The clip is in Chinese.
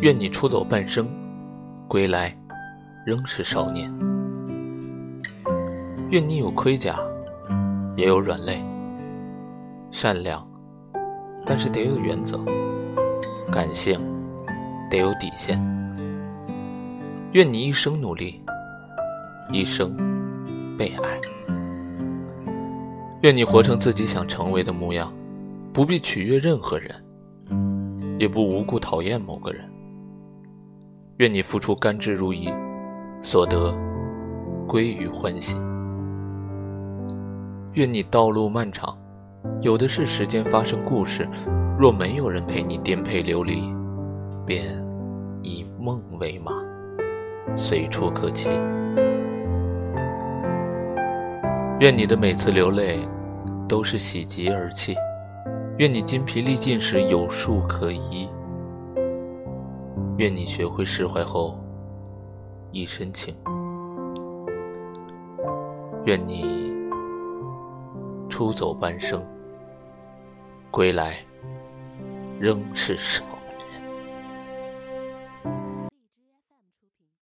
愿你出走半生，归来仍是少年。愿你有盔甲，也有软肋，善良，但是得有原则；感性，得有底线。愿你一生努力，一生被爱。愿你活成自己想成为的模样，不必取悦任何人，也不无故讨厌某个人。愿你付出甘之如饴，所得归于欢喜。愿你道路漫长，有的是时间发生故事。若没有人陪你颠沛流离，便以梦为马，随处可栖。愿你的每次流泪都是喜极而泣。愿你筋疲力尽时有树可依。愿你学会释怀后一身轻，愿你出走半生，归来仍是少。